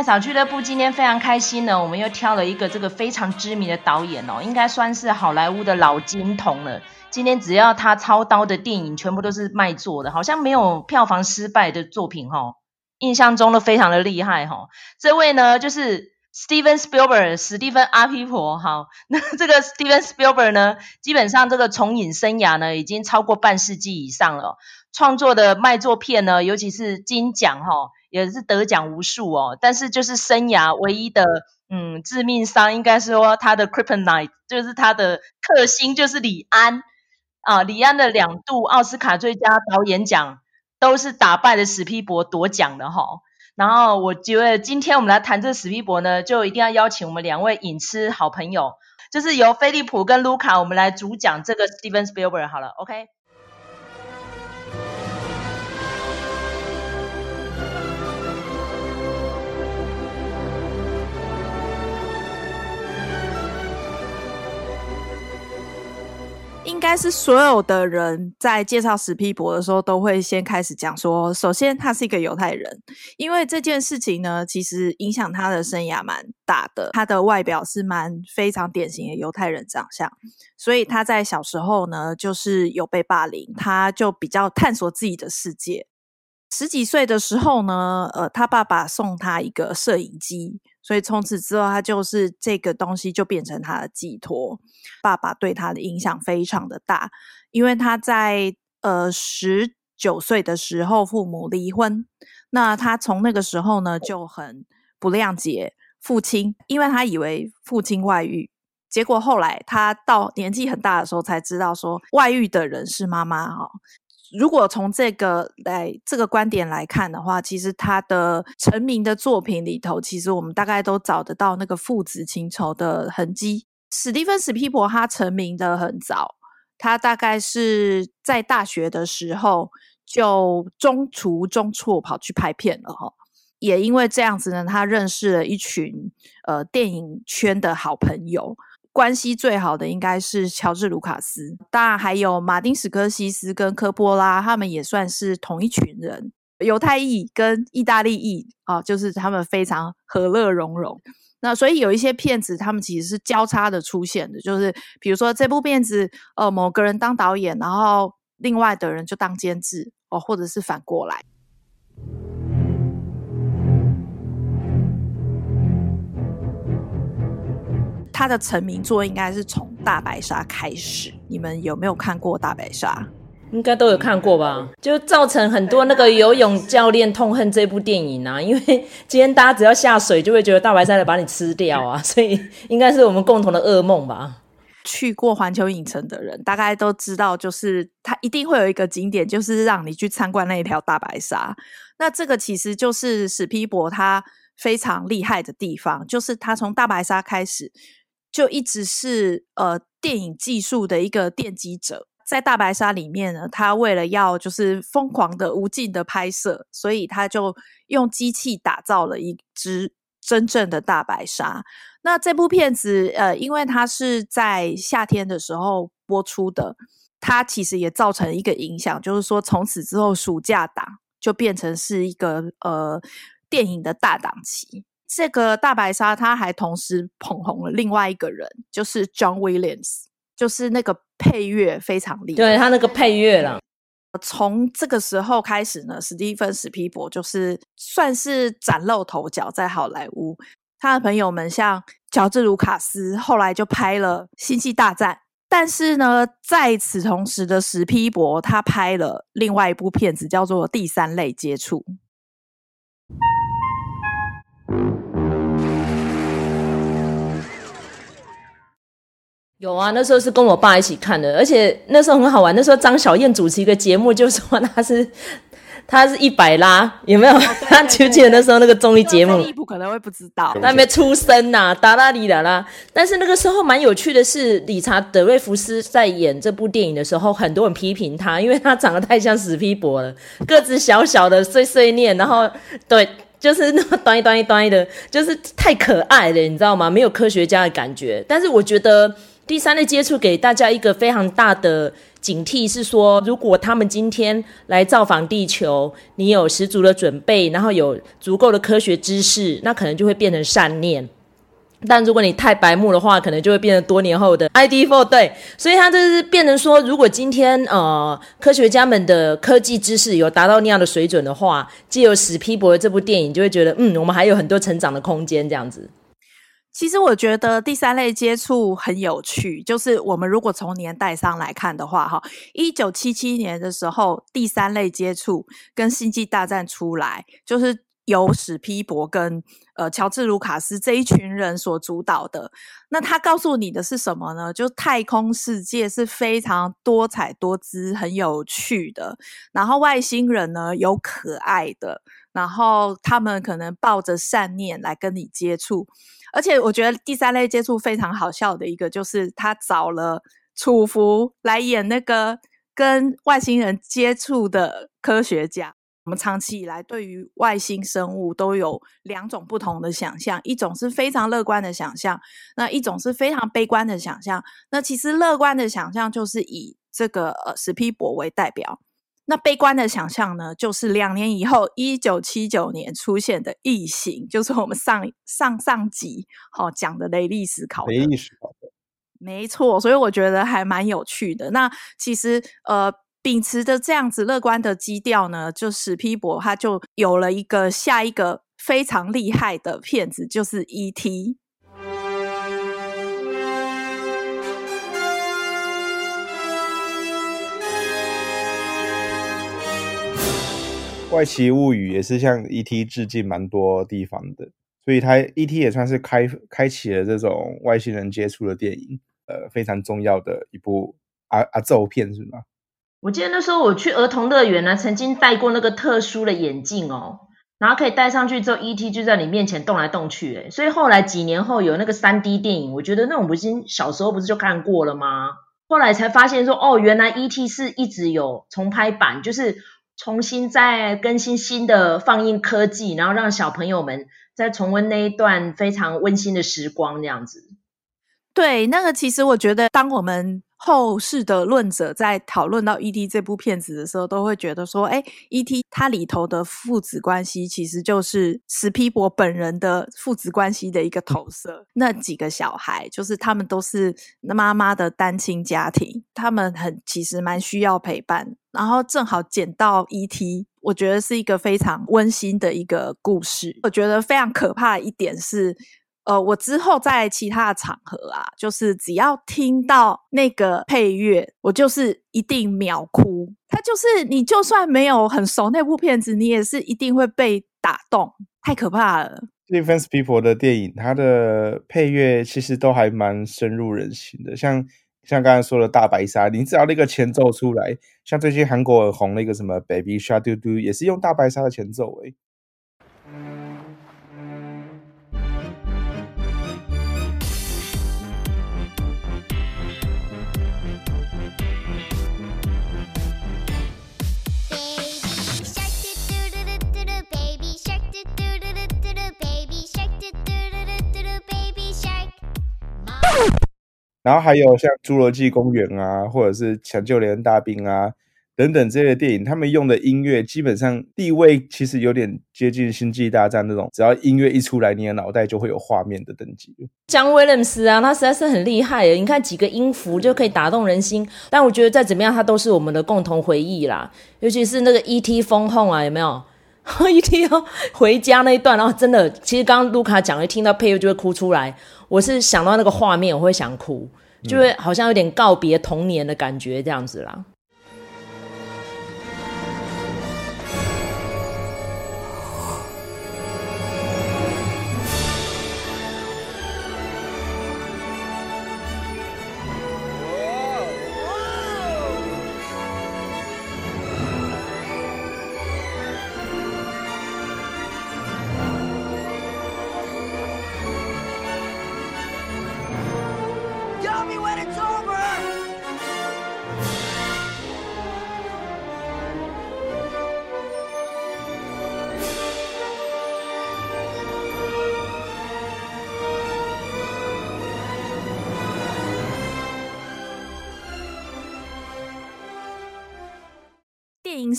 麦嫂俱乐部今天非常开心呢，我们又挑了一个这个非常知名的导演哦，应该算是好莱坞的老金童了。今天只要他操刀的电影，全部都是卖座的，好像没有票房失败的作品哈。印象中都非常的厉害哈。这位呢，就是 Steven Spielberg，史蒂芬阿皮婆。好，那这个 Steven Spielberg 呢，基本上这个从影生涯呢，已经超过半世纪以上了。创作的卖座片呢，尤其是金奖哈，也是得奖无数哦。但是就是生涯唯一的嗯致命伤，应该说他的 Kryptonite 就是他的克星，就是李安啊。李安的两度奥斯卡最佳导演奖都是打败了史皮博夺奖的哈。然后我觉得今天我们来谈这个史皮博呢，就一定要邀请我们两位影痴好朋友，就是由菲利普跟卢卡，我们来主讲这个 Steven Spielberg 好了，OK。应该是所有的人在介绍史皮博的时候，都会先开始讲说，首先他是一个犹太人，因为这件事情呢，其实影响他的生涯蛮大的。他的外表是蛮非常典型的犹太人长相，所以他在小时候呢，就是有被霸凌，他就比较探索自己的世界。十几岁的时候呢，呃，他爸爸送他一个摄影机，所以从此之后，他就是这个东西就变成他的寄托。爸爸对他的影响非常的大，因为他在呃十九岁的时候父母离婚，那他从那个时候呢就很不谅解父亲，因为他以为父亲外遇，结果后来他到年纪很大的时候才知道说外遇的人是妈妈哈。如果从这个来这个观点来看的话，其实他的成名的作品里头，其实我们大概都找得到那个父子情仇的痕迹。史蒂芬·史匹柏他成名的很早，他大概是在大学的时候就中途中辍跑去拍片了哈。也因为这样子呢，他认识了一群呃电影圈的好朋友。关系最好的应该是乔治·卢卡斯，当然还有马丁·史科西斯跟科波拉，他们也算是同一群人。犹太裔跟意大利裔啊，就是他们非常和乐融融。那所以有一些片子，他们其实是交叉的出现的，就是比如说这部片子，呃，某个人当导演，然后另外的人就当监制哦，或者是反过来。他的成名作应该是从《大白鲨》开始，你们有没有看过《大白鲨》？应该都有看过吧？就造成很多那个游泳教练痛恨这部电影啊，因为今天大家只要下水，就会觉得大白鲨来把你吃掉啊，所以应该是我们共同的噩梦吧。去过环球影城的人，大概都知道，就是它一定会有一个景点，就是让你去参观那一条大白鲨。那这个其实就是史皮博他非常厉害的地方，就是他从大白鲨开始。就一直是呃电影技术的一个奠基者，在大白鲨里面呢，他为了要就是疯狂的无尽的拍摄，所以他就用机器打造了一只真正的大白鲨。那这部片子呃，因为它是在夏天的时候播出的，它其实也造成一个影响，就是说从此之后暑假档就变成是一个呃电影的大档期。这个大白鲨，他还同时捧红了另外一个人，就是 John Williams，就是那个配乐非常厉害，对他那个配乐了。从这个时候开始呢，史蒂芬史皮伯就是算是崭露头角在好莱坞。他的朋友们像乔治卢卡斯，后来就拍了《星际大战》，但是呢，在此同时的史皮伯，他拍了另外一部片子，叫做《第三类接触》。有啊，那时候是跟我爸一起看的，而且那时候很好玩。那时候张小燕主持一个节目，就说她是她是一百拉，有没有？他记不记得那时候那个综艺节目？利普可能会不知道，他还没出生呐、啊，达拉里达拉。但是那个时候蛮有趣的是，理查德瑞福斯在演这部电影的时候，很多人批评他，因为他长得太像史皮博了，个子小小的，碎碎念，然后对。就是那么端一端一端一的，就是太可爱了，你知道吗？没有科学家的感觉。但是我觉得第三类接触给大家一个非常大的警惕，是说，如果他们今天来造访地球，你有十足的准备，然后有足够的科学知识，那可能就会变成善念。但如果你太白目的话，可能就会变成多年后的 ID4。对，所以他就是变成说，如果今天呃科学家们的科技知识有达到那样的水准的话，借由史匹柏的这部电影，就会觉得嗯，我们还有很多成长的空间，这样子。其实我觉得第三类接触很有趣，就是我们如果从年代上来看的话，哈，一九七七年的时候，第三类接触跟星际大战出来，就是由史匹柏跟呃乔治卢卡斯这一群人所主导的。那他告诉你的是什么呢？就太空世界是非常多彩多姿、很有趣的，然后外星人呢有可爱的，然后他们可能抱着善念来跟你接触。而且我觉得第三类接触非常好笑的一个，就是他找了楚服来演那个跟外星人接触的科学家。我们长期以来对于外星生物都有两种不同的想象，一种是非常乐观的想象，那一种是非常悲观的想象。那其实乐观的想象就是以这个呃史皮博为代表。那悲观的想象呢，就是两年以后，一九七九年出现的异形，就是我们上上上集好、哦、讲的雷利史考特。雷利史考特，没错，所以我觉得还蛮有趣的。那其实呃，秉持着这样子乐观的基调呢，就史皮博他就有了一个下一个非常厉害的片子，就是 E.T. 怪奇物语也是向 E.T. 致敬蛮多地方的，所以它 E.T. 也算是开开启了这种外星人接触的电影，呃，非常重要的一部阿阿咒片是吗？我记得那时候我去儿童乐园呢，曾经戴过那个特殊的眼镜哦，然后可以戴上去之后，E.T. 就在你面前动来动去，诶，所以后来几年后有那个三 D 电影，我觉得那种不是小时候不是就看过了吗？后来才发现说，哦，原来 E.T. 是一直有重拍版，就是。重新再更新新的放映科技，然后让小朋友们再重温那一段非常温馨的时光，这样子。对，那个其实我觉得，当我们后世的论者在讨论到《E.T.》这部片子的时候，都会觉得说：“哎，《E.T.》它里头的父子关系，其实就是史匹博本人的父子关系的一个投射。那几个小孩，就是他们都是妈妈的单亲家庭，他们很其实蛮需要陪伴。然后正好捡到《E.T.》，我觉得是一个非常温馨的一个故事。我觉得非常可怕的一点是。”呃，我之后在其他的场合啊，就是只要听到那个配乐，我就是一定秒哭。它就是你就算没有很熟那部片子，你也是一定会被打动，太可怕了。Steven Spielberg 的电影，它的配乐其实都还蛮深入人心的。像像刚才说的大白鲨，你只要那个前奏出来，像最近韩国很红那个什么 Baby Shark Do Do，也是用大白鲨的前奏诶。然后还有像《侏罗纪公园》啊，或者是《抢救连大兵》啊等等这些电影，他们用的音乐基本上地位其实有点接近《星际大战》那种，只要音乐一出来，你的脑袋就会有画面的等级。姜威廉斯啊，他实在是很厉害的！你看几个音符就可以打动人心。但我觉得再怎么样，它都是我们的共同回忆啦。尤其是那个 E.T. 风控啊，有没有我 一定要回家那一段，然后真的，其实刚刚卢卡讲，一听到配乐就会哭出来。我是想到那个画面，我会想哭，就会好像有点告别童年的感觉，这样子啦。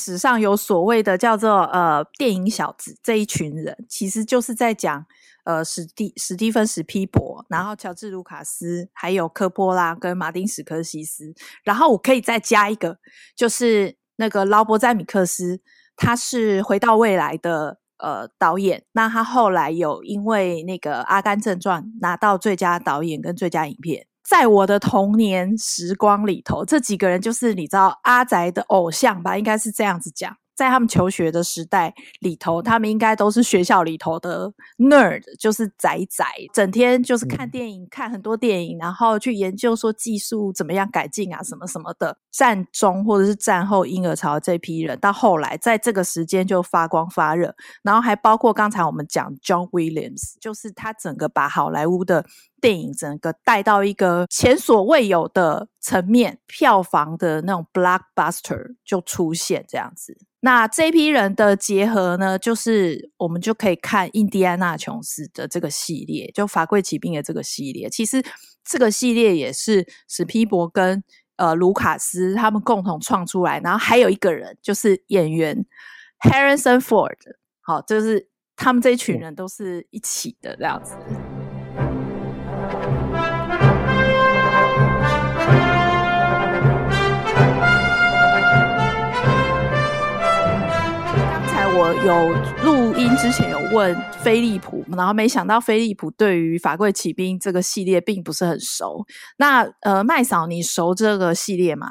史上有所谓的叫做呃电影小子这一群人，其实就是在讲呃史蒂史蒂芬史匹伯，然后乔治卢卡斯，还有科波拉跟马丁史科西斯，然后我可以再加一个，就是那个劳勃詹米克斯，他是回到未来的呃导演，那他后来有因为那个阿甘正传拿到最佳导演跟最佳影片。在我的童年时光里头，这几个人就是你知道阿宅的偶像吧？应该是这样子讲。在他们求学的时代里头，他们应该都是学校里头的 nerd，就是宅宅，整天就是看电影，看很多电影，然后去研究说技术怎么样改进啊，什么什么的。战中或者是战后婴儿潮的这批人，到后来在这个时间就发光发热，然后还包括刚才我们讲 John Williams，就是他整个把好莱坞的电影整个带到一个前所未有的层面，票房的那种 blockbuster 就出现这样子。那这批人的结合呢，就是我们就可以看印第安纳琼斯的这个系列，就法贵奇兵的这个系列。其实这个系列也是史皮伯跟呃卢卡斯他们共同创出来，然后还有一个人就是演员 Harrison Ford，好，就是他们这一群人都是一起的这样子。我有录音之前有问飞利浦，然后没想到飞利浦对于《法柜奇兵》这个系列并不是很熟。那呃，麦嫂，你熟这个系列吗？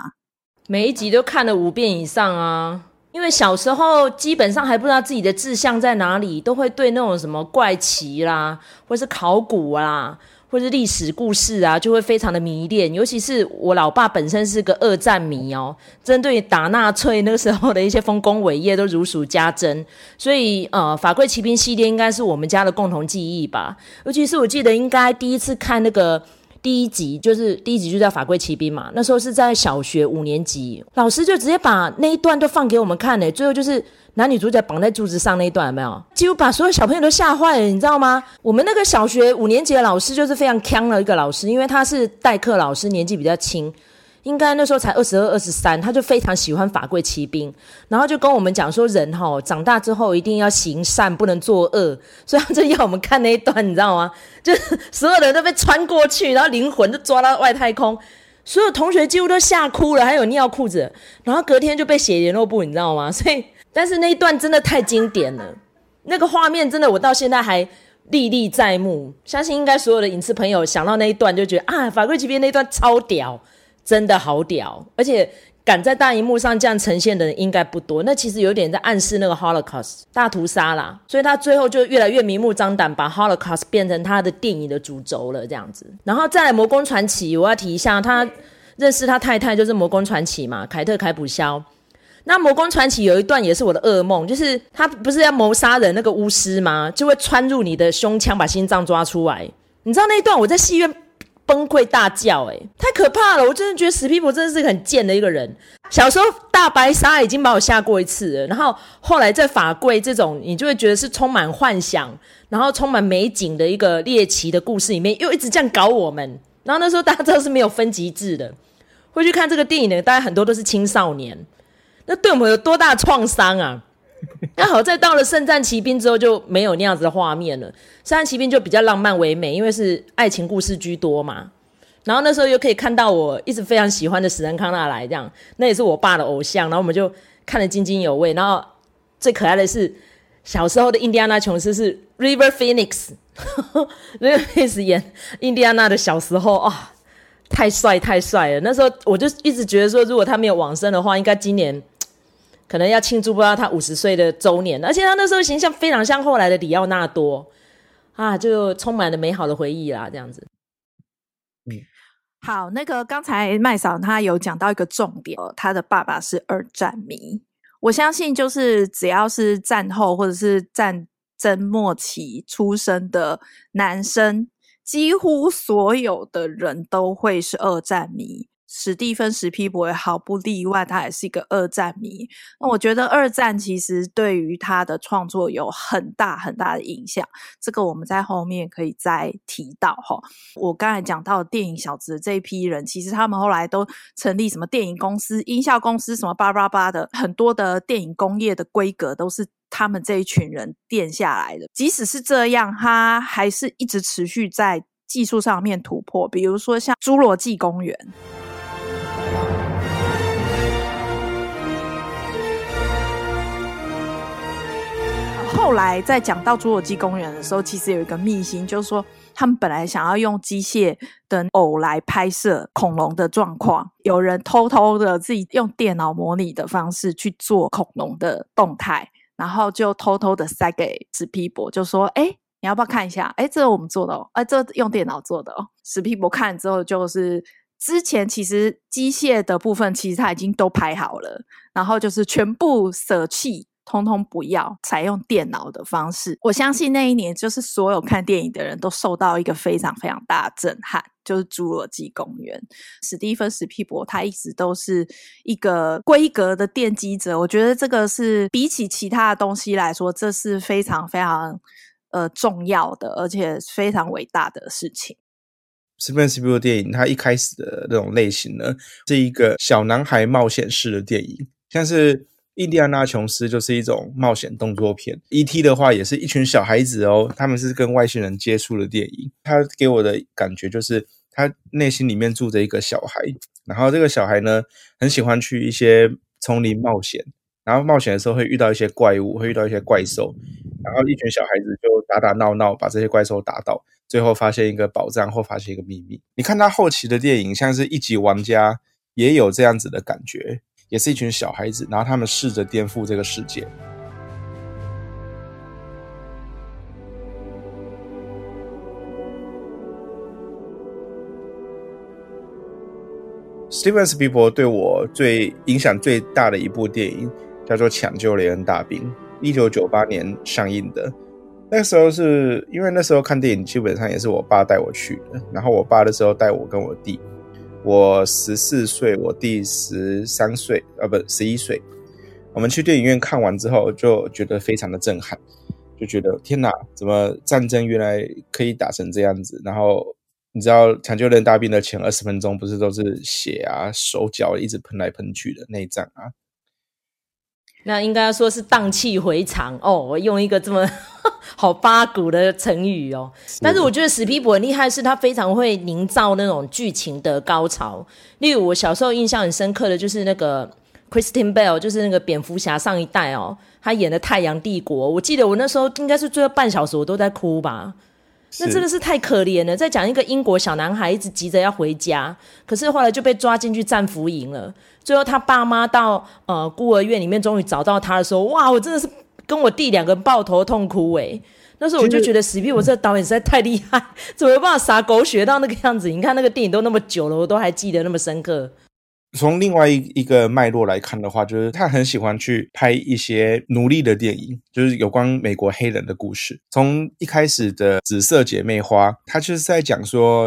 每一集都看了五遍以上啊！因为小时候基本上还不知道自己的志向在哪里，都会对那种什么怪奇啦，或是考古啦。或是历史故事啊，就会非常的迷恋。尤其是我老爸本身是个二战迷哦，针对打纳粹那个时候的一些丰功伟业都如数家珍。所以呃，法贵骑兵系列应该是我们家的共同记忆吧。尤其是我记得应该第一次看那个第一集，就是第一集就叫法柜奇兵嘛。那时候是在小学五年级，老师就直接把那一段都放给我们看呢。最后就是。男女主角绑在柱子上那一段有没有？几乎把所有小朋友都吓坏了，你知道吗？我们那个小学五年级的老师就是非常锵的一个老师，因为他是代课老师，年纪比较轻，应该那时候才二十二、二十三，他就非常喜欢法柜奇兵，然后就跟我们讲说，人哈长大之后一定要行善，不能作恶，所以他就要我们看那一段，你知道吗？就所有人都被穿过去，然后灵魂都抓到外太空，所有同学几乎都吓哭了，还有尿裤子，然后隔天就被写联络簿，你知道吗？所以。但是那一段真的太经典了，那个画面真的我到现在还历历在目。相信应该所有的影视朋友想到那一段就觉得啊，法柜奇兵那段超屌，真的好屌，而且敢在大荧幕上这样呈现的人应该不多。那其实有点在暗示那个 Holocaust 大屠杀啦，所以他最后就越来越明目张胆把 Holocaust 变成他的电影的主轴了这样子。然后再来魔宫传奇，我要提一下，他认识他太太就是魔宫传奇嘛，凯特凯普肖。那《魔宫传奇》有一段也是我的噩梦，就是他不是要谋杀人那个巫师吗？就会穿入你的胸腔，把心脏抓出来。你知道那一段我在戏院崩溃大叫，欸，诶，太可怕了！我真的觉得史匹柏真的是很贱的一个人。小时候大白鲨已经把我吓过一次了，然后后来在法柜这种你就会觉得是充满幻想，然后充满美景的一个猎奇的故事里面，又一直这样搞我们。然后那时候大家知道是没有分级制的，会去看这个电影的，大家很多都是青少年。那对我们有多大创伤啊？那好在到了圣战奇兵之后就没有那样子的画面了。圣战奇兵就比较浪漫唯美，因为是爱情故事居多嘛。然后那时候又可以看到我一直非常喜欢的史恩康纳来这样，那也是我爸的偶像。然后我们就看得津津有味。然后最可爱的是小时候的印第安纳琼斯是 River Phoenix，River Phoenix 演印第安纳的小时候啊。哦太帅太帅了！那时候我就一直觉得说，如果他没有往生的话，应该今年可能要庆祝不知道他五十岁的周年。而且他那时候形象非常像后来的里奥纳多啊，就充满了美好的回忆啦，这样子。嗯，好，那个刚才麦嫂她有讲到一个重点，她的爸爸是二战迷。我相信，就是只要是战后或者是战争末期出生的男生。几乎所有的人都会是二战迷，史蒂芬·史皮博也毫不例外，他也是一个二战迷。那我觉得二战其实对于他的创作有很大很大的影响，这个我们在后面可以再提到哈。我刚才讲到电影小子的这一批人，其实他们后来都成立什么电影公司、音效公司，什么巴拉巴的，很多的电影工业的规格都是他们这一群人垫下来的。即使是这样，他还是一直持续在技术上面突破，比如说像《侏罗纪公园》。后来在讲到《侏罗纪公园》的时候，其实有一个秘辛，就是说他们本来想要用机械的偶来拍摄恐龙的状况，有人偷偷的自己用电脑模拟的方式去做恐龙的动态，然后就偷偷的塞给史皮博，就说：“哎，你要不要看一下？哎，这是我们做的哦，哎，这用电脑做的哦。”史皮博看了之后，就是之前其实机械的部分其实他已经都拍好了，然后就是全部舍弃。通通不要采用电脑的方式。我相信那一年，就是所有看电影的人都受到一个非常非常大的震撼，就是《侏罗纪公园》。史蒂芬·史皮伯他一直都是一个规格的奠基者。我觉得这个是比起其他的东西来说，这是非常非常呃重要的，而且非常伟大的事情。史蒂芬·史匹柏电影，它一开始的那种类型呢，是一个小男孩冒险式的电影，像是。印第安纳琼斯就是一种冒险动作片，E.T. 的话也是一群小孩子哦，他们是跟外星人接触的电影。他给我的感觉就是，他内心里面住着一个小孩，然后这个小孩呢，很喜欢去一些丛林冒险，然后冒险的时候会遇到一些怪物，会遇到一些怪兽，然后一群小孩子就打打闹闹，把这些怪兽打倒，最后发现一个宝藏或发现一个秘密。你看他后期的电影，像是一级玩家，也有这样子的感觉。也是一群小孩子，然后他们试着颠覆这个世界。史蒂芬·史匹柏对我最影响最大的一部电影叫做《抢救雷恩大兵》，一九九八年上映的。那个时候是因为那时候看电影基本上也是我爸带我去的，然后我爸的时候带我跟我弟。我十四岁，我弟十三岁，啊，不，十一岁。我们去电影院看完之后，就觉得非常的震撼，就觉得天哪，怎么战争原来可以打成这样子？然后你知道抢救人大病的前二十分钟不是都是血啊，手脚一直喷来喷去的内脏啊？那应该说是荡气回肠哦。我用一个这么。好八股的成语哦，但是我觉得史皮博很厉害，是他非常会营造那种剧情的高潮。例如我小时候印象很深刻的就是那个 Christian Bell，就是那个蝙蝠侠上一代哦，他演的《太阳帝国》，我记得我那时候应该是最后半小时我都在哭吧。那真的是太可怜了，再讲一个英国小男孩一直急着要回家，可是后来就被抓进去战俘营了。最后他爸妈到呃孤儿院里面，终于找到他的时候，哇，我真的是。跟我弟两个人抱头痛哭哎、欸，那时候我就觉得史匹柏这个导演实在太厉害，怎么有办法撒狗血到那个样子？你看那个电影都那么久了，我都还记得那么深刻。从另外一一个脉络来看的话，就是他很喜欢去拍一些奴隶的电影，就是有关美国黑人的故事。从一开始的《紫色姐妹花》，他就是在讲说，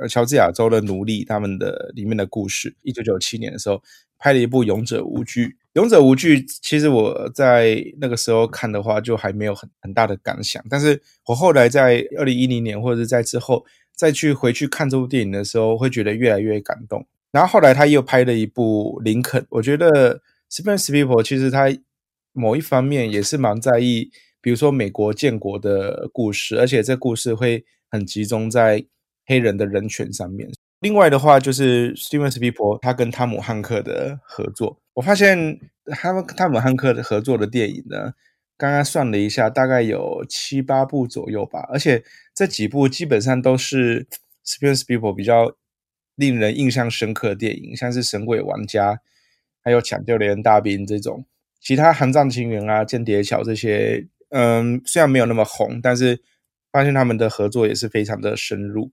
呃，乔治亚州的奴隶他们的里面的故事。一九九七年的时候，拍了一部《勇者无惧》。勇者无惧，其实我在那个时候看的话，就还没有很很大的感想。但是我后来在二零一零年或者是在之后再去回去看这部电影的时候，会觉得越来越感动。然后后来他又拍了一部《林肯》，我觉得史蒂芬·史匹柏其实他某一方面也是蛮在意，比如说美国建国的故事，而且这故事会很集中在黑人的人权上面。另外的话，就是史蒂芬·史匹柏他跟汤姆·汉克的合作。我发现他们汤姆汉克的合作的电影呢，刚刚算了一下，大概有七八部左右吧。而且这几部基本上都是史蒂芬史匹柏比较令人印象深刻的电影，像是《神鬼玩家》，还有《抢救雷恩大兵》这种。其他《寒战情缘》啊，《间谍桥》这些，嗯，虽然没有那么红，但是发现他们的合作也是非常的深入。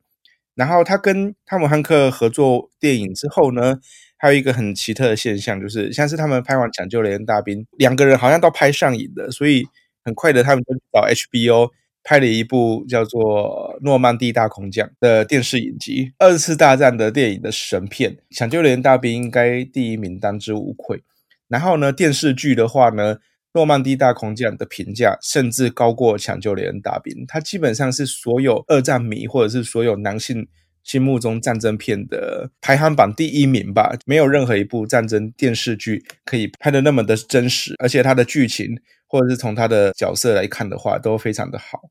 然后他跟汤姆汉克合作电影之后呢，还有一个很奇特的现象，就是像是他们拍完《抢救雷恩大兵》，两个人好像都拍上瘾了，所以很快的他们就找 HBO 拍了一部叫做《诺曼底大空降》的电视影集，二次大战的电影的神片，抢救连大兵应该第一名当之无愧。然后呢，电视剧的话呢，《诺曼底大空降》的评价甚至高过《抢救连大兵》，它基本上是所有二战迷或者是所有男性心目中战争片的排行榜第一名吧。没有任何一部战争电视剧可以拍得那么的真实，而且它的剧情或者是从他的角色来看的话，都非常的好。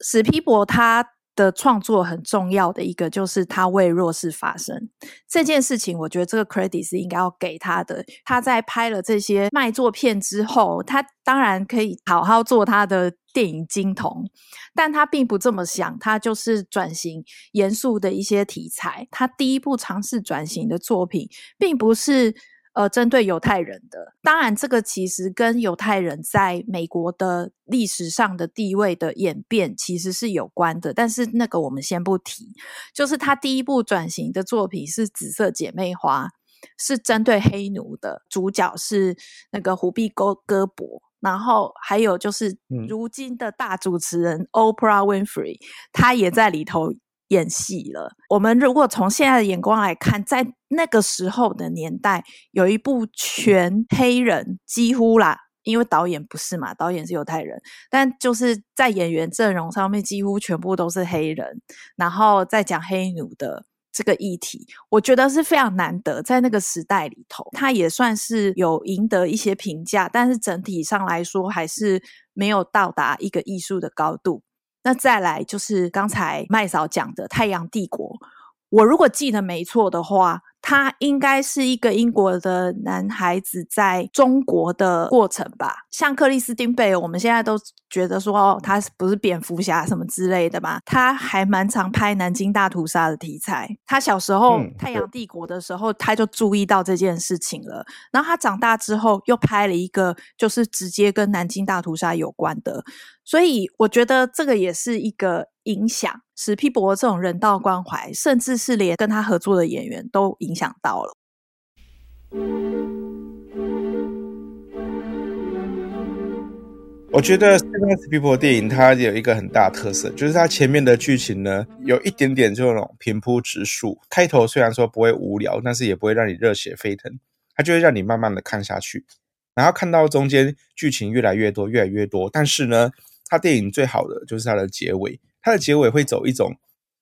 史皮博他的创作很重要的一个就是他为弱势发声这件事情，我觉得这个 credit 是应该要给他的。他在拍了这些卖座片之后，他当然可以好好做他的电影金童，但他并不这么想，他就是转型严肃的一些题材。他第一部尝试转型的作品，并不是。呃，针对犹太人的，当然这个其实跟犹太人在美国的历史上的地位的演变其实是有关的，但是那个我们先不提。就是他第一部转型的作品是《紫色姐妹花》，是针对黑奴的，主角是那个胡碧戈戈伯，然后还有就是如今的大主持人 Oprah Winfrey，他也在里头。演戏了。我们如果从现在的眼光来看，在那个时候的年代，有一部全黑人，几乎啦，因为导演不是嘛，导演是犹太人，但就是在演员阵容上面，几乎全部都是黑人，然后再讲黑奴的这个议题，我觉得是非常难得，在那个时代里头，他也算是有赢得一些评价，但是整体上来说，还是没有到达一个艺术的高度。那再来就是刚才麦嫂讲的《太阳帝国》，我如果记得没错的话。他应该是一个英国的男孩子在中国的过程吧，像克里斯汀贝尔，我们现在都觉得说哦，他不是蝙蝠侠什么之类的嘛，他还蛮常拍南京大屠杀的题材。他小时候《太阳帝国》的时候，他就注意到这件事情了。然后他长大之后又拍了一个，就是直接跟南京大屠杀有关的。所以我觉得这个也是一个。影响史皮博这种人道关怀，甚至是连跟他合作的演员都影响到了。我觉得史皮博电影它有一个很大特色，就是它前面的剧情呢，有一点点这种平铺直叙。开头虽然说不会无聊，但是也不会让你热血沸腾，它就会让你慢慢的看下去，然后看到中间剧情越来越多，越来越多。但是呢，它电影最好的就是它的结尾。它的结尾会走一种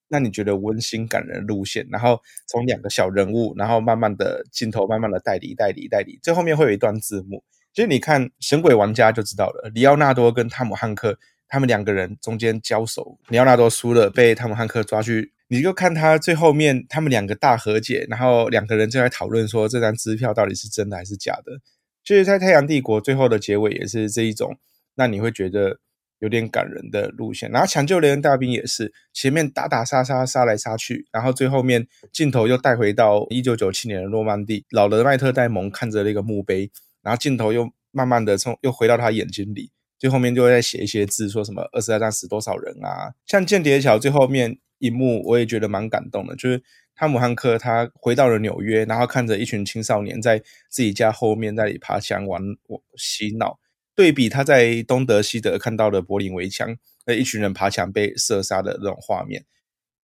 那你觉得温馨感人的路线，然后从两个小人物，然后慢慢的镜头慢慢的带离带离带离，最后面会有一段字幕。其实你看《神鬼玩家》就知道了，里奥纳多跟汤姆汉克他们两个人中间交手，里奥纳多输了，被汤姆汉克抓去，你就看他最后面他们两个大和解，然后两个人就在讨论说这张支票到底是真的还是假的。就是在《太阳帝国》最后的结尾也是这一种，那你会觉得。有点感人的路线，然后抢救雷恩大兵也是前面打打杀杀杀来杀去，然后最后面镜头又带回到一九九七年的诺曼底，老的麦特戴蒙看着那个墓碑，然后镜头又慢慢的从又回到他眼睛里，最后面就会再写一些字，说什么二次大战死多少人啊？像间谍桥最后面一幕，我也觉得蛮感动的，就是汤姆汉克他回到了纽约，然后看着一群青少年在自己家后面那里爬墙玩洗脑。对比他在东德西德看到的柏林围墙，那一群人爬墙被射杀的那种画面，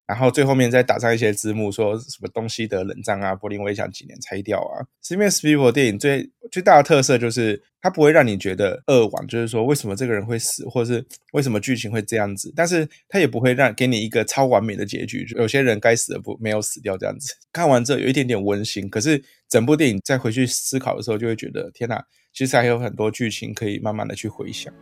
然后最后面再打上一些字幕，说什么东西的冷战啊，柏林围墙几年拆掉啊。史皮博电影最最大的特色就是，它不会让你觉得扼腕，就是说为什么这个人会死，或者是为什么剧情会这样子，但是它也不会让给你一个超完美的结局，有些人该死的不没有死掉这样子。看完之后有一点点温馨，可是整部电影再回去思考的时候，就会觉得天哪。其实还有很多剧情可以慢慢的去回想。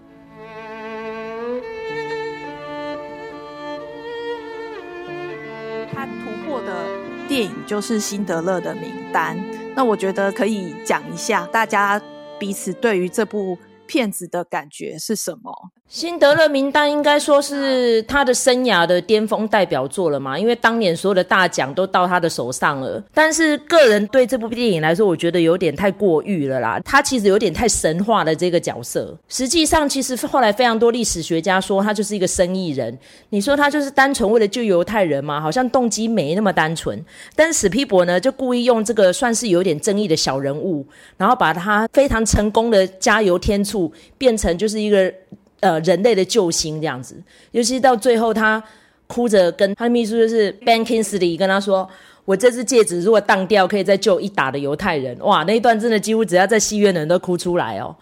电影就是《辛德勒的名单》，那我觉得可以讲一下，大家彼此对于这部骗子的感觉是什么？辛德勒名单应该说是他的生涯的巅峰代表作了嘛，因为当年所有的大奖都到他的手上了。但是个人对这部电影来说，我觉得有点太过誉了啦。他其实有点太神话的这个角色。实际上，其实后来非常多历史学家说他就是一个生意人。你说他就是单纯为了救犹太人嘛？好像动机没那么单纯。但是史皮博呢，就故意用这个算是有点争议的小人物，然后把他非常成功的加油添醋，变成就是一个。呃人类的救星这样子。尤其到最后，他哭着跟他的秘书就是 Ben Kingsley 跟他说：“我这只戒指如果当掉，可以再救一打的犹太人。”哇，那一段真的几乎只要在戏院的人都哭出来哦。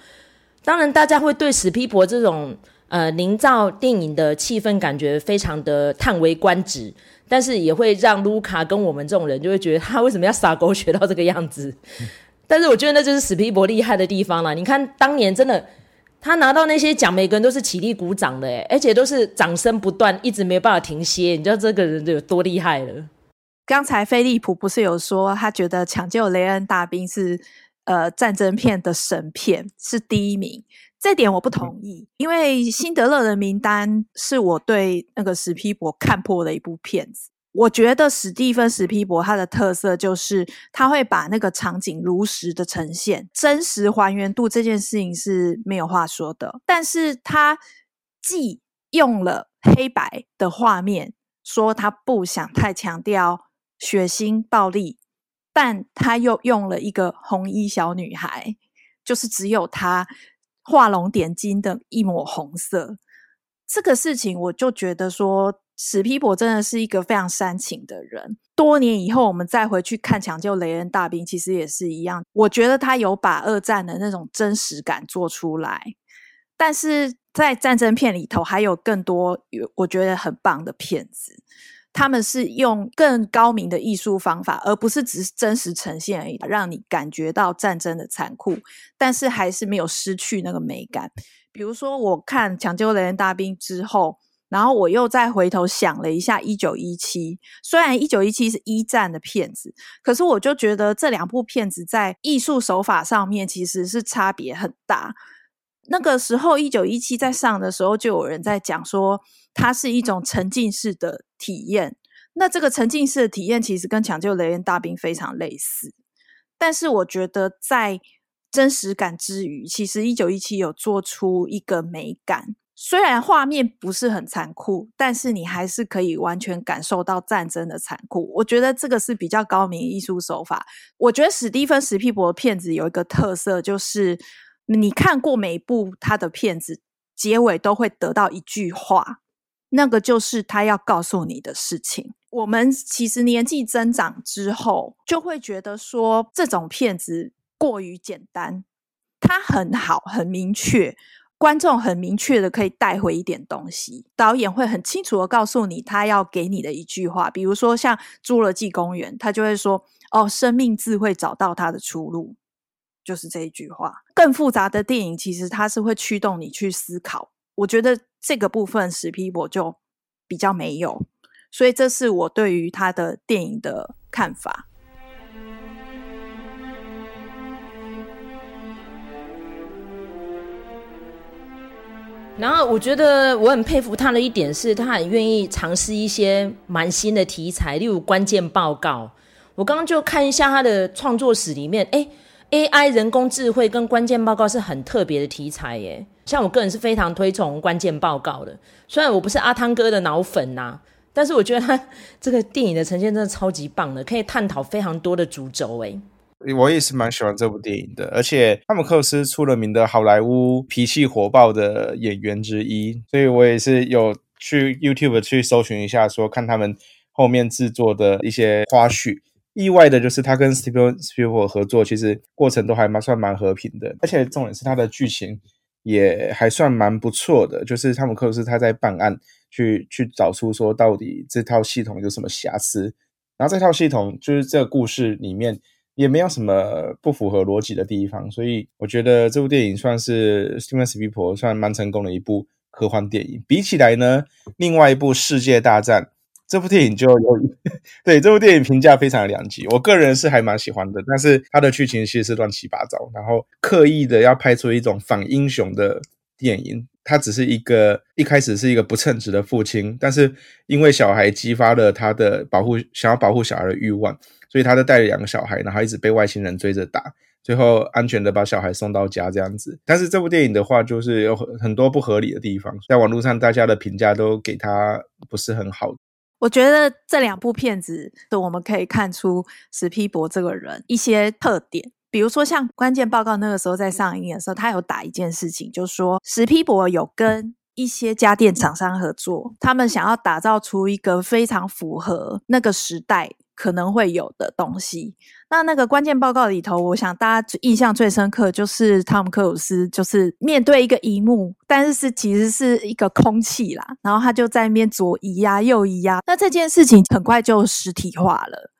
当然，大家会对史皮博这种呃营造电影的气氛感觉非常的叹为观止。但是也会让卢卡跟我们这种人就会觉得他为什么要撒狗血到这个样子？但是我觉得那就是史皮博厉害的地方了。你看当年真的他拿到那些奖，每个人都是起立鼓掌的，诶，而且都是掌声不断，一直没有办法停歇。你知道这个人有多厉害了？刚才菲利普不是有说他觉得《抢救雷恩大兵》是呃战争片的神片，是第一名。这点我不同意，因为《辛德勒的名单》是我对那个史皮博看破的一部片子。我觉得史蒂芬·史皮博他的特色就是他会把那个场景如实的呈现，真实还原度这件事情是没有话说的。但是他既用了黑白的画面，说他不想太强调血腥暴力，但他又用了一个红衣小女孩，就是只有他。画龙点睛的一抹红色，这个事情我就觉得说，史皮博真的是一个非常煽情的人。多年以后，我们再回去看《抢救雷恩大兵》，其实也是一样。我觉得他有把二战的那种真实感做出来，但是在战争片里头，还有更多我觉得很棒的片子。他们是用更高明的艺术方法，而不是只是真实呈现而已，让你感觉到战争的残酷，但是还是没有失去那个美感。比如说，我看《抢救雷恩大兵》之后，然后我又再回头想了一下《一九一七》，虽然《一九一七》是一战的片子，可是我就觉得这两部片子在艺术手法上面其实是差别很大。那个时候，《一九一七》在上的时候，就有人在讲说，它是一种沉浸式的体验。那这个沉浸式的体验其实跟《抢救雷恩大兵》非常类似，但是我觉得在真实感之余，其实《一九一七》有做出一个美感。虽然画面不是很残酷，但是你还是可以完全感受到战争的残酷。我觉得这个是比较高明艺术手法。我觉得史蒂芬·史皮博的片子有一个特色，就是你看过每一部他的片子，结尾都会得到一句话。那个就是他要告诉你的事情。我们其实年纪增长之后，就会觉得说这种片子过于简单。它很好，很明确，观众很明确的可以带回一点东西。导演会很清楚的告诉你他要给你的一句话，比如说像《侏罗纪公园》，他就会说：“哦，生命自会找到它的出路。”就是这一句话。更复杂的电影，其实它是会驱动你去思考。我觉得这个部分史皮博就比较没有，所以这是我对于他的电影的看法。然后我觉得我很佩服他的一点是，他很愿意尝试一些蛮新的题材，例如关键报告。我刚刚就看一下他的创作史里面，诶 AI 人工智慧跟关键报告是很特别的题材耶。像我个人是非常推崇关键报告的，虽然我不是阿汤哥的脑粉呐、但是我觉得他这个电影的呈现真的超级棒的，可以探讨非常多的主轴。诶，我也是蛮喜欢这部电影的，而且汤姆克斯出了名的好莱坞脾气火爆的演员之一，所以我也是有去 YouTube 去搜寻一下，说看他们后面制作的一些花絮。意外的就是他跟 Steven Spielberg 合作，其实过程都还蛮算蛮和平的，而且重点是他的剧情。也还算蛮不错的，就是汤姆克鲁斯他在办案，去去找出说到底这套系统有什么瑕疵，然后这套系统就是这个故事里面也没有什么不符合逻辑的地方，所以我觉得这部电影算是史蒂芬史皮博算蛮成功的一部科幻电影。比起来呢，另外一部《世界大战》。这部电影就有 对这部电影评价非常的两极，我个人是还蛮喜欢的，但是它的剧情其实是乱七八糟，然后刻意的要拍出一种反英雄的电影。他只是一个一开始是一个不称职的父亲，但是因为小孩激发了他的保护想要保护小孩的欲望，所以他就带了两个小孩，然后一直被外星人追着打，最后安全的把小孩送到家这样子。但是这部电影的话，就是有很很多不合理的地方，在网络上大家的评价都给他不是很好。我觉得这两部片子，我们可以看出史皮博这个人一些特点。比如说像关键报告那个时候在上映的时候，他有打一件事情，就是说史匹博有跟一些家电厂商合作，他们想要打造出一个非常符合那个时代可能会有的东西。那那个关键报告里头，我想大家印象最深刻就是汤姆克鲁斯，就是面对一个荧幕，但是是其实是一个空气啦，然后他就在那边左移呀、右移呀、那这件事情很快就实体化了，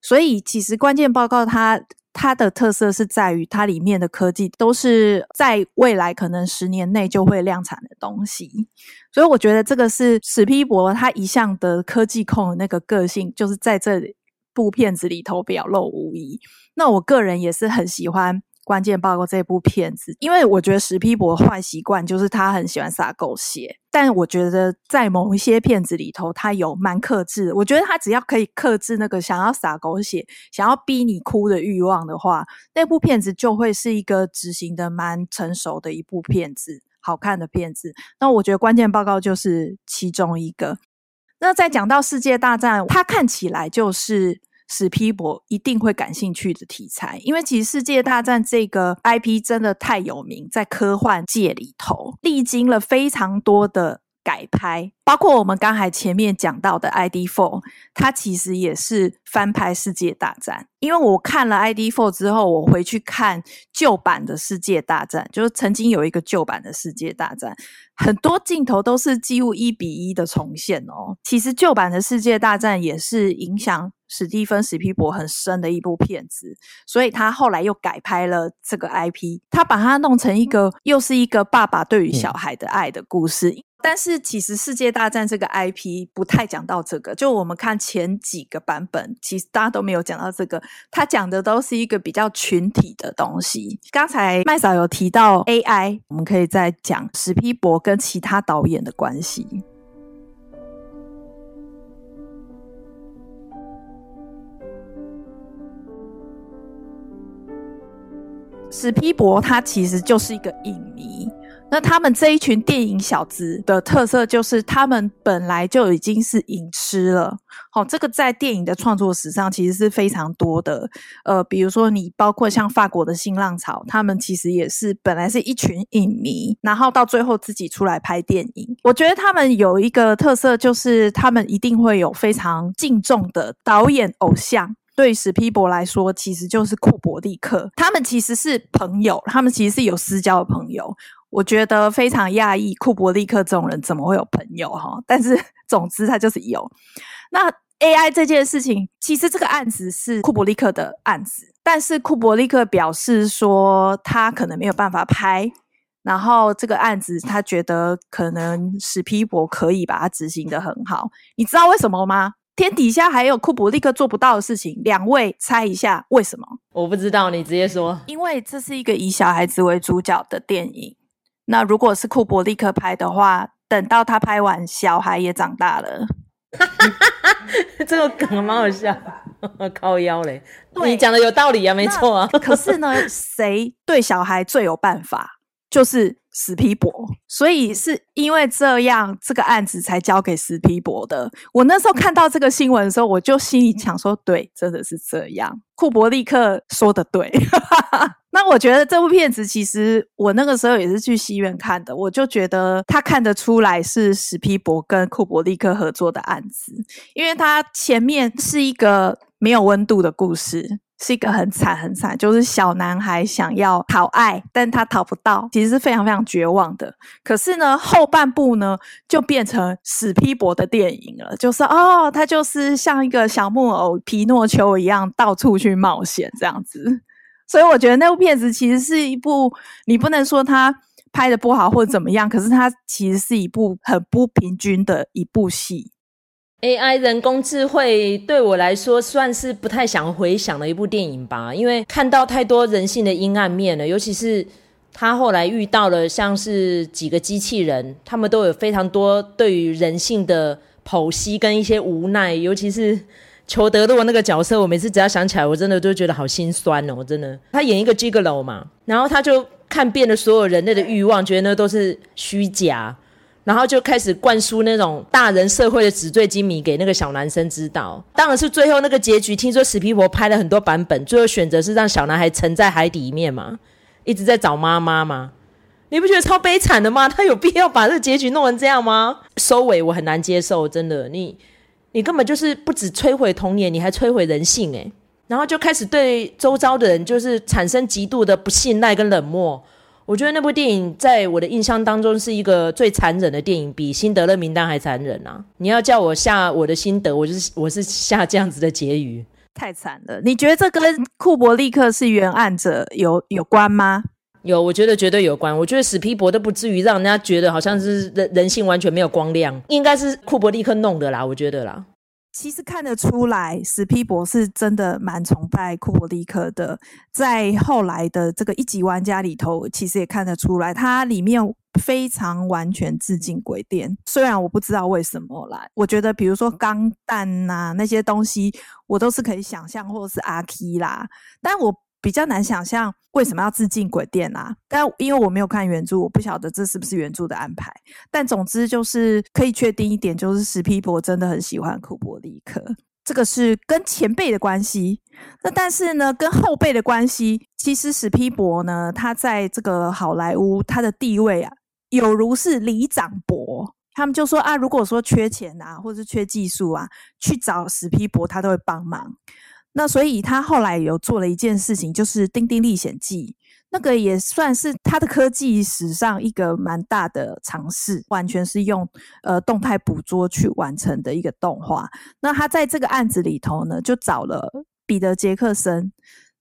所以其实关键报告它它的特色是在于它里面的科技都是在未来可能十年内就会量产的东西，所以我觉得这个是史皮博他一向的科技控的那个个性，就是在这里。部片子里头表露无遗。那我个人也是很喜欢《关键报告》这部片子，因为我觉得史匹柏坏习惯就是他很喜欢撒狗血。但我觉得在某一些片子里头，他有蛮克制。我觉得他只要可以克制那个想要撒狗血、想要逼你哭的欲望的话，那部片子就会是一个执行的蛮成熟的一部片子，好看的片子。那我觉得《关键报告》就是其中一个。那再讲到世界大战，它看起来就是。史皮博一定会感兴趣的题材，因为其实《世界大战》这个 IP 真的太有名，在科幻界里头历经了非常多的改拍，包括我们刚才前面讲到的《ID Four》，它其实也是翻拍《世界大战》。因为我看了《ID Four》之后，我回去看旧版的《世界大战》，就是曾经有一个旧版的《世界大战》，很多镜头都是几乎一比一的重现哦。其实旧版的《世界大战》也是影响史蒂芬·史皮伯很深的一部片子，所以他后来又改拍了这个 IP，他把它弄成一个又是一个爸爸对于小孩的爱的故事。嗯但是其实《世界大战》这个 IP 不太讲到这个，就我们看前几个版本，其实大家都没有讲到这个，他讲的都是一个比较群体的东西。刚才麦嫂有提到 AI，我们可以再讲史皮博跟其他导演的关系。史匹博他其实就是一个影迷。那他们这一群电影小子的特色就是，他们本来就已经是影痴了。好，这个在电影的创作史上其实是非常多的。呃，比如说你包括像法国的新浪潮，他们其实也是本来是一群影迷，然后到最后自己出来拍电影。我觉得他们有一个特色，就是他们一定会有非常敬重的导演偶像。对史匹柏来说，其实就是库伯利克。他们其实是朋友，他们其实是有私交的朋友。我觉得非常讶异，库伯利克这种人怎么会有朋友哈？但是 总之他就是有。那 AI 这件事情，其实这个案子是库伯利克的案子，但是库伯利克表示说他可能没有办法拍，然后这个案子他觉得可能史匹博可以把它执行得很好。你知道为什么吗？天底下还有库柏力克做不到的事情，两位猜一下为什么？我不知道，你直接说。因为这是一个以小孩子为主角的电影。那如果是库柏力克拍的话，等到他拍完，小孩也长大了。这个梗蛮好笑，靠腰嘞。你讲的有道理啊，没错啊。可是呢，谁对小孩最有办法？就是史皮博。所以是因为这样，这个案子才交给史皮博的。我那时候看到这个新闻的时候，我就心里想说：对，真的是这样。库柏力克说的对。那我觉得这部片子其实我那个时候也是去戏院看的，我就觉得他看得出来是史皮博跟库柏力克合作的案子，因为他前面是一个没有温度的故事，是一个很惨很惨，就是小男孩想要讨爱，但他讨不到，其实是非常非常绝望的。可是呢，后半部呢就变成史匹柏的电影了，就是哦，他就是像一个小木偶皮诺丘一样到处去冒险这样子。所以我觉得那部片子其实是一部，你不能说它拍得不好或者怎么样，可是它其实是一部很不平均的一部戏。AI 人工智慧对我来说算是不太想回想的一部电影吧，因为看到太多人性的阴暗面了，尤其是他后来遇到了像是几个机器人，他们都有非常多对于人性的剖析跟一些无奈，尤其是。裘德洛那个角色，我每次只要想起来，我真的都觉得好心酸哦，真的。他演一个 Gigolo 嘛，然后他就看遍了所有人类的欲望，觉得那都是虚假，然后就开始灌输那种大人社会的纸醉金迷给那个小男生知道。当然是最后那个结局，听说史皮婆拍了很多版本，最后选择是让小男孩沉在海底里面嘛，一直在找妈妈嘛。你不觉得超悲惨的吗？他有必要把这个结局弄成这样吗？收尾我很难接受，真的，你你根本就是不止摧毁童年，你还摧毁人性诶。然后就开始对周遭的人就是产生极度的不信赖跟冷漠。我觉得那部电影在我的印象当中是一个最残忍的电影，比《辛德勒名单》还残忍啊！你要叫我下我的心得，我就是我是下这样子的结语，太惨了。你觉得这跟库伯利克是原案者有有关吗？有，我觉得绝对有关。我觉得史皮博都不至于让人家觉得好像是人人性完全没有光亮，应该是库伯利克弄的啦，我觉得啦。其实看得出来，史皮博是真的蛮崇拜库伯利克的。在后来的这个一级玩家里头，其实也看得出来，它里面非常完全致敬鬼店。虽然我不知道为什么啦，我觉得比如说钢弹呐那些东西，我都是可以想象，或者是阿 K 啦，但我。比较难想象为什么要致敬鬼店啊？但因为我没有看原著，我不晓得这是不是原著的安排。但总之就是可以确定一点，就是史皮博真的很喜欢库伯利克，这个是跟前辈的关系。那但是呢，跟后辈的关系，其实史皮博呢，他在这个好莱坞他的地位啊，有如是里长伯。他们就说啊，如果说缺钱啊，或者是缺技术啊，去找史皮博，他都会帮忙。那所以他后来有做了一件事情，就是《丁丁历险记》，那个也算是他的科技史上一个蛮大的尝试，完全是用呃动态捕捉去完成的一个动画。那他在这个案子里头呢，就找了彼得杰克森，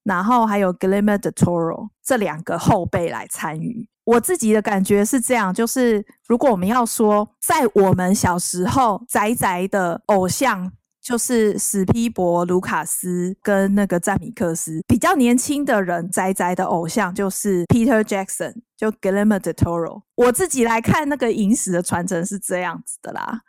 然后还有 Guillermo del Toro 这两个后辈来参与。我自己的感觉是这样，就是如果我们要说，在我们小时候宅宅的偶像。就是史皮博、卢卡斯跟那个赞米克斯，比较年轻的人宅宅的偶像就是 Peter Jackson，就 g i l l e m de Toro。我自己来看那个影史的传承是这样子的啦。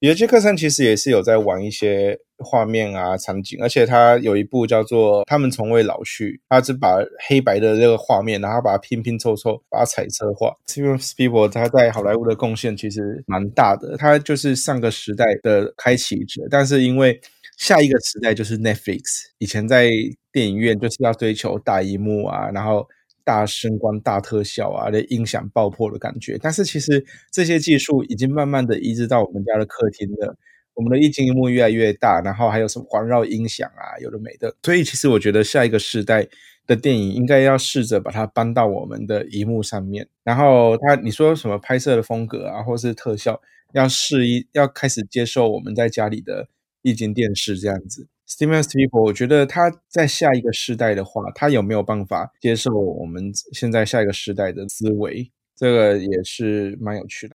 彼得杰克森其实也是有在玩一些画面啊、场景，而且他有一部叫做《他们从未老去》，他是把黑白的这个画面，然后把它拼拼凑凑，把它彩色化。Steven s p i e l b e r 他在好莱坞的贡献其实蛮大的，他就是上个时代的开启者，但是因为下一个时代就是 Netflix，以前在电影院就是要追求大荧幕啊，然后。大声光、大特效啊，的音响爆破的感觉。但是其实这些技术已经慢慢的移植到我们家的客厅了。我们的液晶萤幕越来越大，然后还有什么环绕音响啊，有的没的。所以其实我觉得下一个世代的电影应该要试着把它搬到我们的荧幕上面。然后他你说什么拍摄的风格啊，或是特效，要适应，要开始接受我们在家里的液晶电视这样子。Steven s p i e l e 我觉得他在下一个世代的话，他有没有办法接受我们现在下一个世代的思维？这个也是蛮有趣的。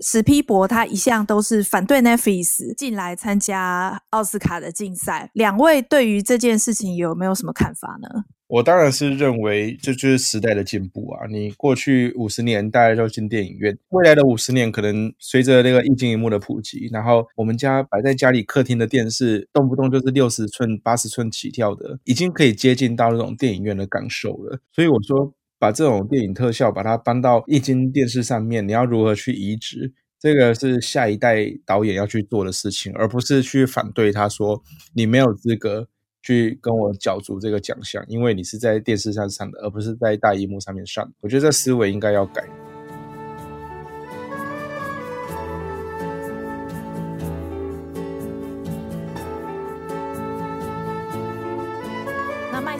史皮博他一向都是反对 Netflix 进来参加奥斯卡的竞赛，两位对于这件事情有没有什么看法呢？我当然是认为这就是时代的进步啊！你过去五十年大家都进电影院，未来的五十年可能随着那个液晶萤幕的普及，然后我们家摆在家里客厅的电视，动不动就是六十寸、八十寸起跳的，已经可以接近到那种电影院的感受了。所以我说，把这种电影特效把它搬到液晶电视上面，你要如何去移植？这个是下一代导演要去做的事情，而不是去反对他说你没有资格。去跟我角逐这个奖项，因为你是在电视上上的，而不是在大荧幕上面上。我觉得这思维应该要改。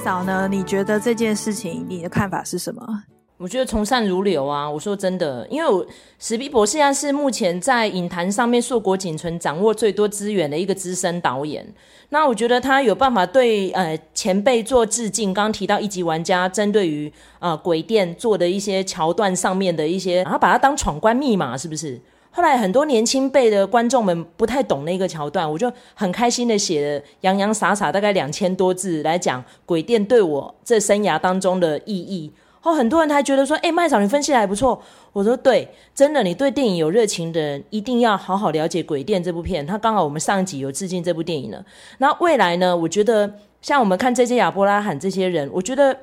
嫂呢？你觉得这件事情你的看法是什么？我觉得从善如流啊！我说真的，因为我史皮博现在是目前在影坛上面硕果仅存、掌握最多资源的一个资深导演。那我觉得他有办法对呃前辈做致敬。刚刚提到一级玩家针对于呃鬼店做的一些桥段上面的一些，然后把它当闯关密码，是不是？后来很多年轻辈的观众们不太懂那个桥段，我就很开心的写了洋洋洒洒大概两千多字来讲鬼店对我这生涯当中的意义。后很多人还觉得说，哎，麦嫂你分析的还不错。我说对，真的，你对电影有热情的人，一定要好好了解《鬼店》这部片。他刚好我们上一集有致敬这部电影了。那未来呢？我觉得像我们看这些亚伯拉罕这些人，我觉得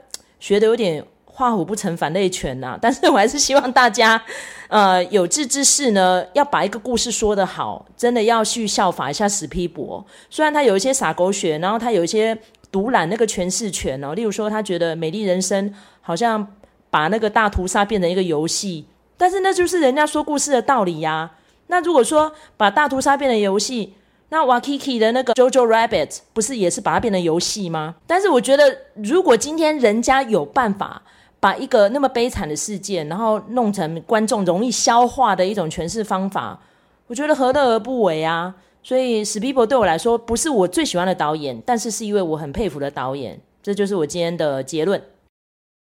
学的有点画虎不成反类犬呐、啊。但是我还是希望大家，呃，有志之士呢，要把一个故事说得好，真的要去效法一下史皮博。虽然他有一些洒狗血，然后他有一些独揽那个诠释权哦，例如说他觉得《美丽人生》好像把那个大屠杀变成一个游戏，但是那就是人家说故事的道理呀、啊。那如果说把大屠杀变成游戏，那 Wakiki 的那个 Jojo Rabbit 不是也是把它变成游戏吗？但是我觉得，如果今天人家有办法把一个那么悲惨的事件，然后弄成观众容易消化的一种诠释方法，我觉得何乐而不为啊？所以史蒂伯对我来说不是我最喜欢的导演，但是是一位我很佩服的导演。这就是我今天的结论。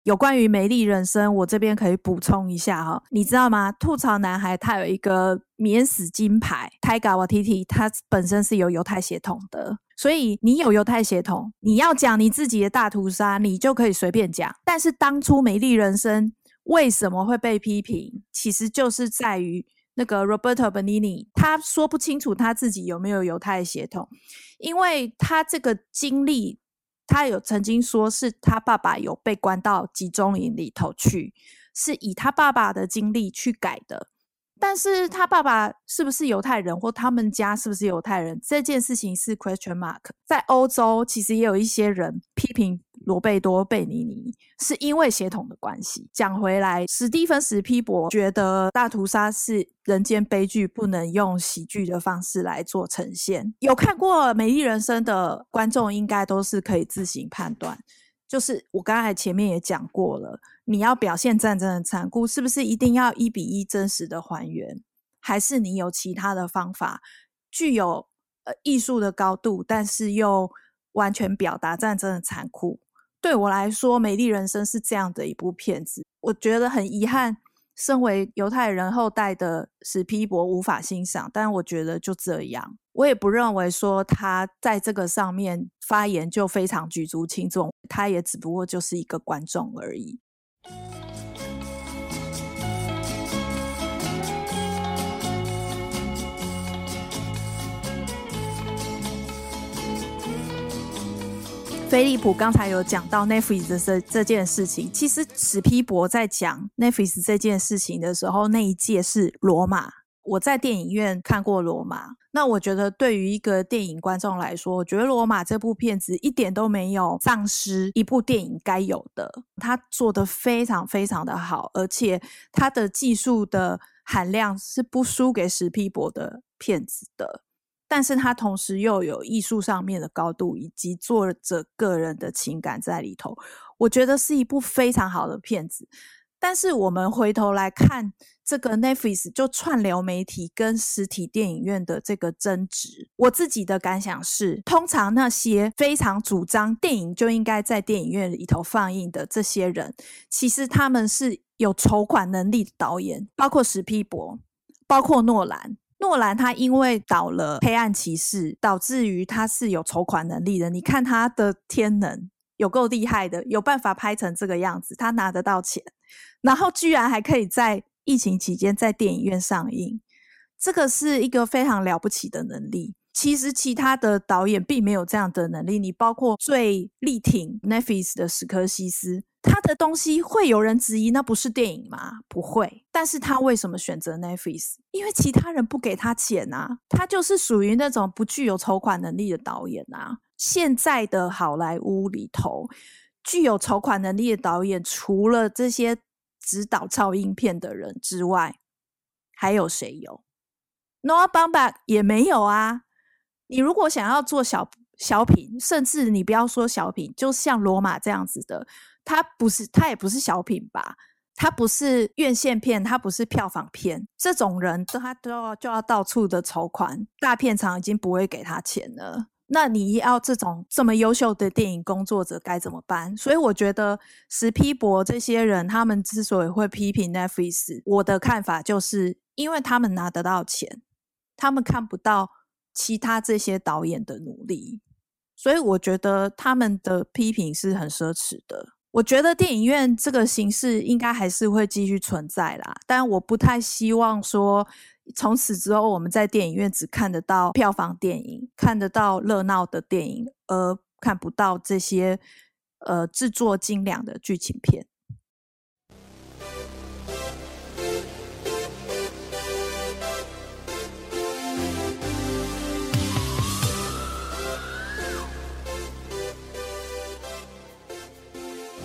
有关于《美丽人生》，我这边可以补充一下哈，你知道吗？吐槽男孩他有一个免死金牌，Taika Waititi，他本身是有犹太血统的，所以你有犹太血统，你要讲你自己的大屠杀，你就可以随便讲。但是当初《美丽人生》为什么会被批评？其实就是在于那个 Roberto Benini，他说不清楚他自己有没有犹太血统，因为他这个经历。他有曾经说是他爸爸有被关到集中营里头去，是以他爸爸的经历去改的。但是他爸爸是不是犹太人，或他们家是不是犹太人，这件事情是 question mark。在欧洲，其实也有一些人批评罗贝多·贝尼尼，是因为血统的关系。讲回来，史蒂芬·史匹柏觉得大屠杀是人间悲剧，不能用喜剧的方式来做呈现。有看过《美丽人生》的观众，应该都是可以自行判断。就是我刚才前面也讲过了，你要表现战争的残酷，是不是一定要一比一真实的还原，还是你有其他的方法，具有呃艺术的高度，但是又完全表达战争的残酷？对我来说，《美丽人生》是这样的一部片子，我觉得很遗憾。身为犹太人后代的史皮博无法欣赏，但我觉得就这样，我也不认为说他在这个上面发言就非常举足轻重，他也只不过就是一个观众而已。菲利普刚才有讲到 Netflix 的这这件事情，其实史皮博在讲 Netflix 这件事情的时候，那一届是罗马。我在电影院看过罗马，那我觉得对于一个电影观众来说，我觉得罗马这部片子一点都没有丧失一部电影该有的，他做得非常非常的好，而且他的技术的含量是不输给史皮博的片子的。但是他同时又有艺术上面的高度，以及作者个人的情感在里头，我觉得是一部非常好的片子。但是我们回头来看这个 Netflix 就串流媒体跟实体电影院的这个争执，我自己的感想是，通常那些非常主张电影就应该在电影院里头放映的这些人，其实他们是有筹款能力的导演，包括史匹博，包括诺兰。诺兰他因为导了《黑暗骑士》，导致于他是有筹款能力的。你看他的天能有够厉害的，有办法拍成这个样子，他拿得到钱，然后居然还可以在疫情期间在电影院上映，这个是一个非常了不起的能力。其实其他的导演并没有这样的能力，你包括最力挺 Netflix 的史柯西斯。他的东西会有人质疑，那不是电影吗？不会。但是他为什么选择 Netflix？因为其他人不给他钱啊。他就是属于那种不具有筹款能力的导演啊。现在的好莱坞里头，具有筹款能力的导演，除了这些指导超英片的人之外，还有谁有？Noah b a m b a c h 也没有啊。你如果想要做小小品，甚至你不要说小品，就像罗马这样子的。他不是，他也不是小品吧？他不是院线片，他不是票房片。这种人都，他都要就要到处的筹款，大片场已经不会给他钱了。那你要这种这么优秀的电影工作者该怎么办？所以我觉得石批博这些人，他们之所以会批评 Netflix，我的看法就是因为他们拿得到钱，他们看不到其他这些导演的努力，所以我觉得他们的批评是很奢侈的。我觉得电影院这个形式应该还是会继续存在啦，但我不太希望说从此之后我们在电影院只看得到票房电影，看得到热闹的电影，而看不到这些呃制作精良的剧情片。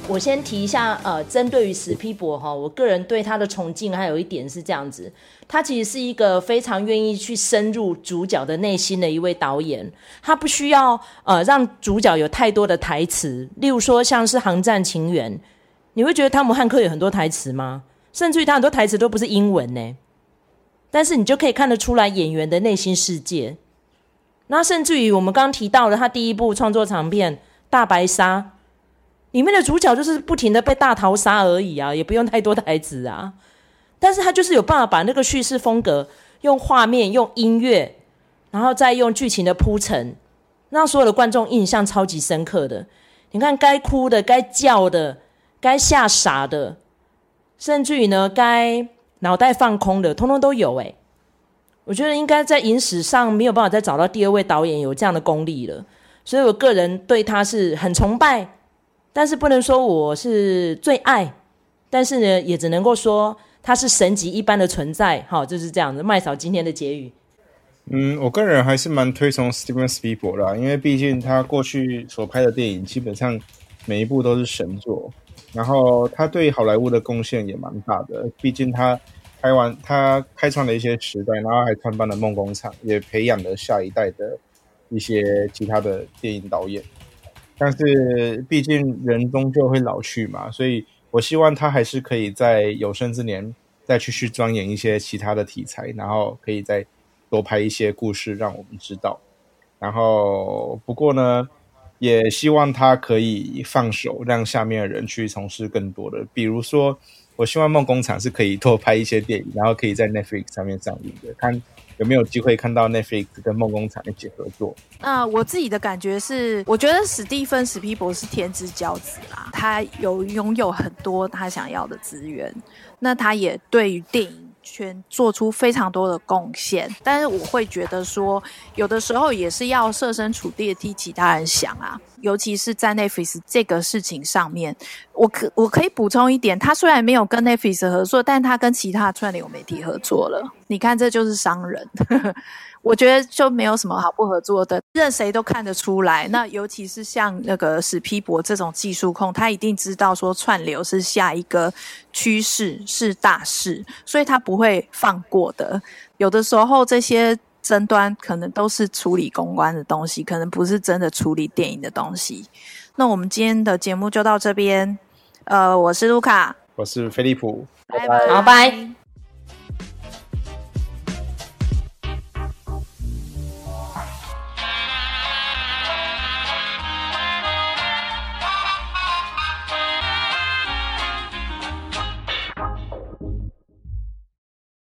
我先提一下，呃，针对于史皮博哈，我个人对他的崇敬还有一点是这样子，他其实是一个非常愿意去深入主角的内心的一位导演，他不需要呃让主角有太多的台词，例如说像是《航站情缘》，你会觉得汤姆汉克有很多台词吗？甚至于他很多台词都不是英文呢，但是你就可以看得出来演员的内心世界。那甚至于我们刚刚提到了他第一部创作长片《大白鲨》。里面的主角就是不停的被大逃杀而已啊，也不用太多台词啊，但是他就是有办法把那个叙事风格用画面、用音乐，然后再用剧情的铺陈，让所有的观众印象超级深刻的。你看，该哭的、该叫的、该吓傻的，甚至于呢，该脑袋放空的，通通都有。诶，我觉得应该在影史上没有办法再找到第二位导演有这样的功力了，所以我个人对他是很崇拜。但是不能说我是最爱，但是呢，也只能够说他是神级一般的存在。好，就是这样子。麦嫂今天的结语，嗯，我个人还是蛮推崇 Steven Spielberg 的，因为毕竟他过去所拍的电影基本上每一部都是神作，然后他对好莱坞的贡献也蛮大的。毕竟他拍完，他开创了一些时代，然后还创办了梦工厂，也培养了下一代的一些其他的电影导演。但是毕竟人终究会老去嘛，所以我希望他还是可以在有生之年再继续钻研一些其他的题材，然后可以再多拍一些故事让我们知道。然后不过呢，也希望他可以放手，让下面的人去从事更多的，比如说，我希望梦工厂是可以多拍一些电影，然后可以在 Netflix 上面上映的，看。有没有机会看到 Netflix 跟梦工厂一起合作？那我自己的感觉是，我觉得史蒂芬史皮博是天之骄子啦，他有拥有很多他想要的资源，那他也对于电影圈做出非常多的贡献。但是我会觉得说，有的时候也是要设身处地的替其他人想啊。尤其是在 Netflix 这个事情上面，我可我可以补充一点，他虽然没有跟 Netflix 合作，但他跟其他串流媒体合作了。你看，这就是商人。我觉得就没有什么好不合作的，任谁都看得出来。那尤其是像那个史皮博这种技术控，他一定知道说串流是下一个趋势，是大事，所以他不会放过的。有的时候这些。争端可能都是处理公关的东西，可能不是真的处理电影的东西。那我们今天的节目就到这边。呃，我是卢卡，我是菲利普，拜拜，好，拜。